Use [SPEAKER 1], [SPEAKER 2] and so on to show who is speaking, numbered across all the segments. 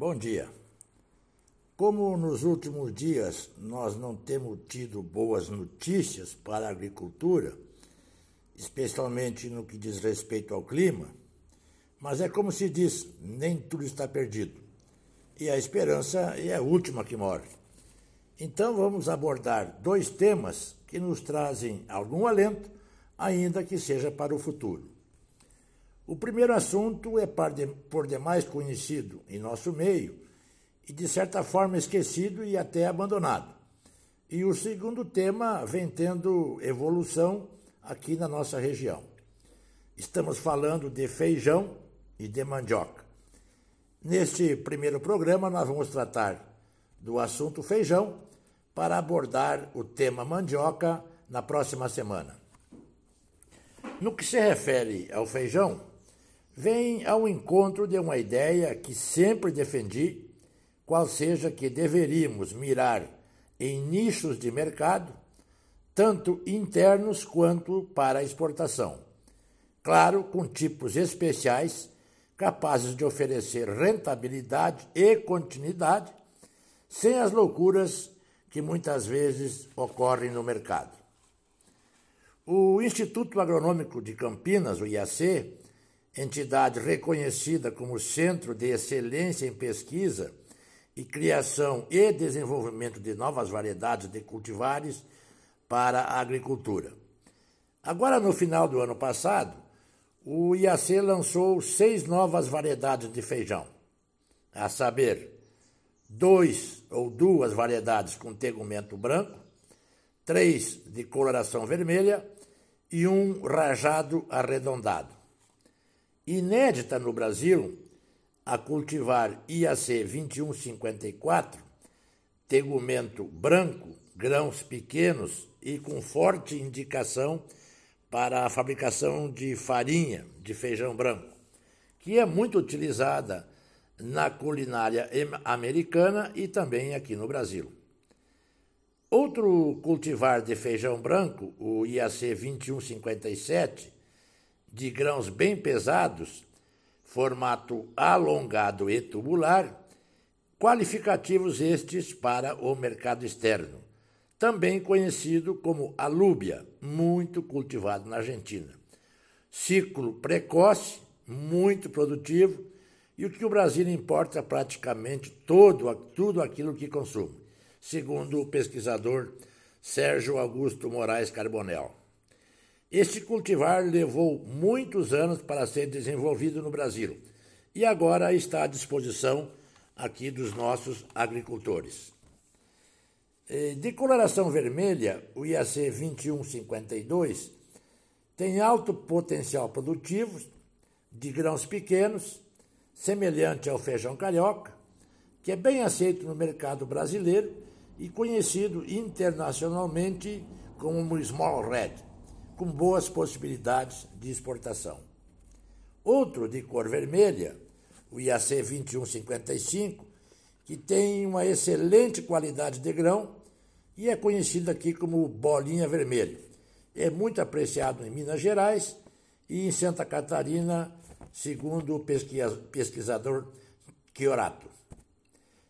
[SPEAKER 1] Bom dia. Como nos últimos dias nós não temos tido boas notícias para a agricultura, especialmente no que diz respeito ao clima, mas é como se diz, nem tudo está perdido. E a esperança é a última que morre. Então vamos abordar dois temas que nos trazem algum alento, ainda que seja para o futuro. O primeiro assunto é por demais conhecido em nosso meio e, de certa forma, esquecido e até abandonado. E o segundo tema vem tendo evolução aqui na nossa região. Estamos falando de feijão e de mandioca. Neste primeiro programa, nós vamos tratar do assunto feijão para abordar o tema mandioca na próxima semana. No que se refere ao feijão, vem ao encontro de uma ideia que sempre defendi, qual seja que deveríamos mirar em nichos de mercado, tanto internos quanto para exportação. Claro, com tipos especiais capazes de oferecer rentabilidade e continuidade, sem as loucuras que muitas vezes ocorrem no mercado. O Instituto Agronômico de Campinas, o IAC, entidade reconhecida como Centro de Excelência em Pesquisa e Criação e Desenvolvimento de Novas Variedades de Cultivares para a Agricultura. Agora, no final do ano passado, o IAC lançou seis novas variedades de feijão, a saber, dois ou duas variedades com tegumento branco, três de coloração vermelha e um rajado arredondado. Inédita no Brasil, a cultivar IAC 2154, tegumento branco, grãos pequenos e com forte indicação para a fabricação de farinha de feijão branco, que é muito utilizada na culinária americana e também aqui no Brasil. Outro cultivar de feijão branco, o IAC 2157, de grãos bem pesados, formato alongado e tubular, qualificativos estes para o mercado externo, também conhecido como alúbia, muito cultivado na Argentina. Ciclo precoce, muito produtivo, e o que o Brasil importa praticamente todo, tudo aquilo que consome segundo o pesquisador Sérgio Augusto Moraes Carbonel. Este cultivar levou muitos anos para ser desenvolvido no Brasil e agora está à disposição aqui dos nossos agricultores. De coloração vermelha, o IAC 2152 tem alto potencial produtivo, de grãos pequenos, semelhante ao feijão carioca, que é bem aceito no mercado brasileiro e conhecido internacionalmente como Small Red, com boas possibilidades de exportação. Outro de cor vermelha, o IAC 2155, que tem uma excelente qualidade de grão e é conhecido aqui como bolinha vermelha. É muito apreciado em Minas Gerais e em Santa Catarina, segundo o pesquisador Chiorato.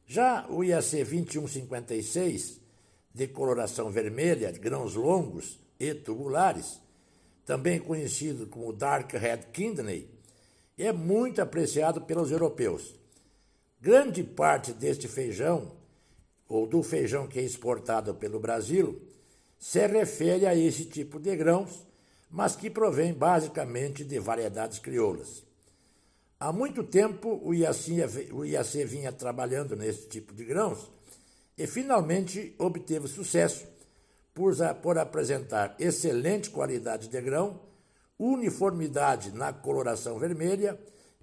[SPEAKER 1] Já o IAC 2156, de coloração vermelha, grãos longos e tubulares, também conhecido como Dark Red Kidney, é muito apreciado pelos europeus. Grande parte deste feijão, ou do feijão que é exportado pelo Brasil, se refere a esse tipo de grãos, mas que provém basicamente de variedades crioulas. Há muito tempo o IAC, o IAC vinha trabalhando nesse tipo de grãos e finalmente obteve sucesso por, por apresentar excelente qualidade de grão, uniformidade na coloração vermelha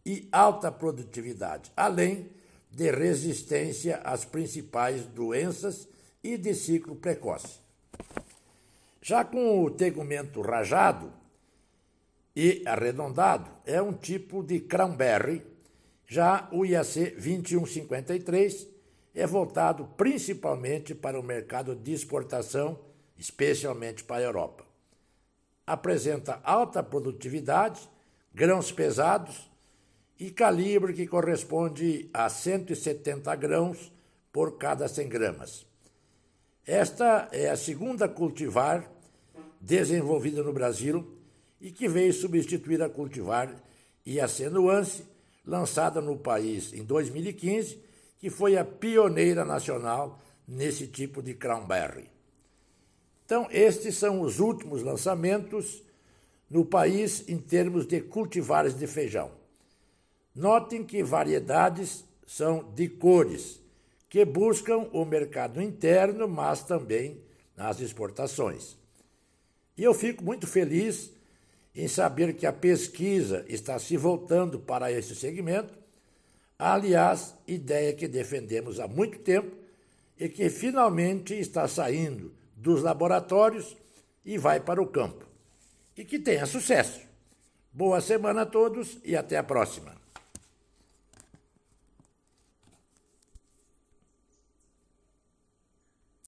[SPEAKER 1] e alta produtividade, além de resistência às principais doenças e de ciclo precoce. Já com o tegumento rajado, e arredondado é um tipo de cranberry. Já o IAC 2153 é voltado principalmente para o mercado de exportação, especialmente para a Europa. Apresenta alta produtividade, grãos pesados e calibre que corresponde a 170 grãos por cada 100 gramas. Esta é a segunda cultivar desenvolvida no Brasil e que veio substituir a cultivar IAC Nuance, lançada no país em 2015, que foi a pioneira nacional nesse tipo de cranberry. Então, estes são os últimos lançamentos no país em termos de cultivares de feijão. Notem que variedades são de cores, que buscam o mercado interno, mas também nas exportações. E eu fico muito feliz em saber que a pesquisa está se voltando para esse segmento, aliás, ideia que defendemos há muito tempo e que finalmente está saindo dos laboratórios e vai para o campo. E que tenha sucesso. Boa semana a todos e até a próxima.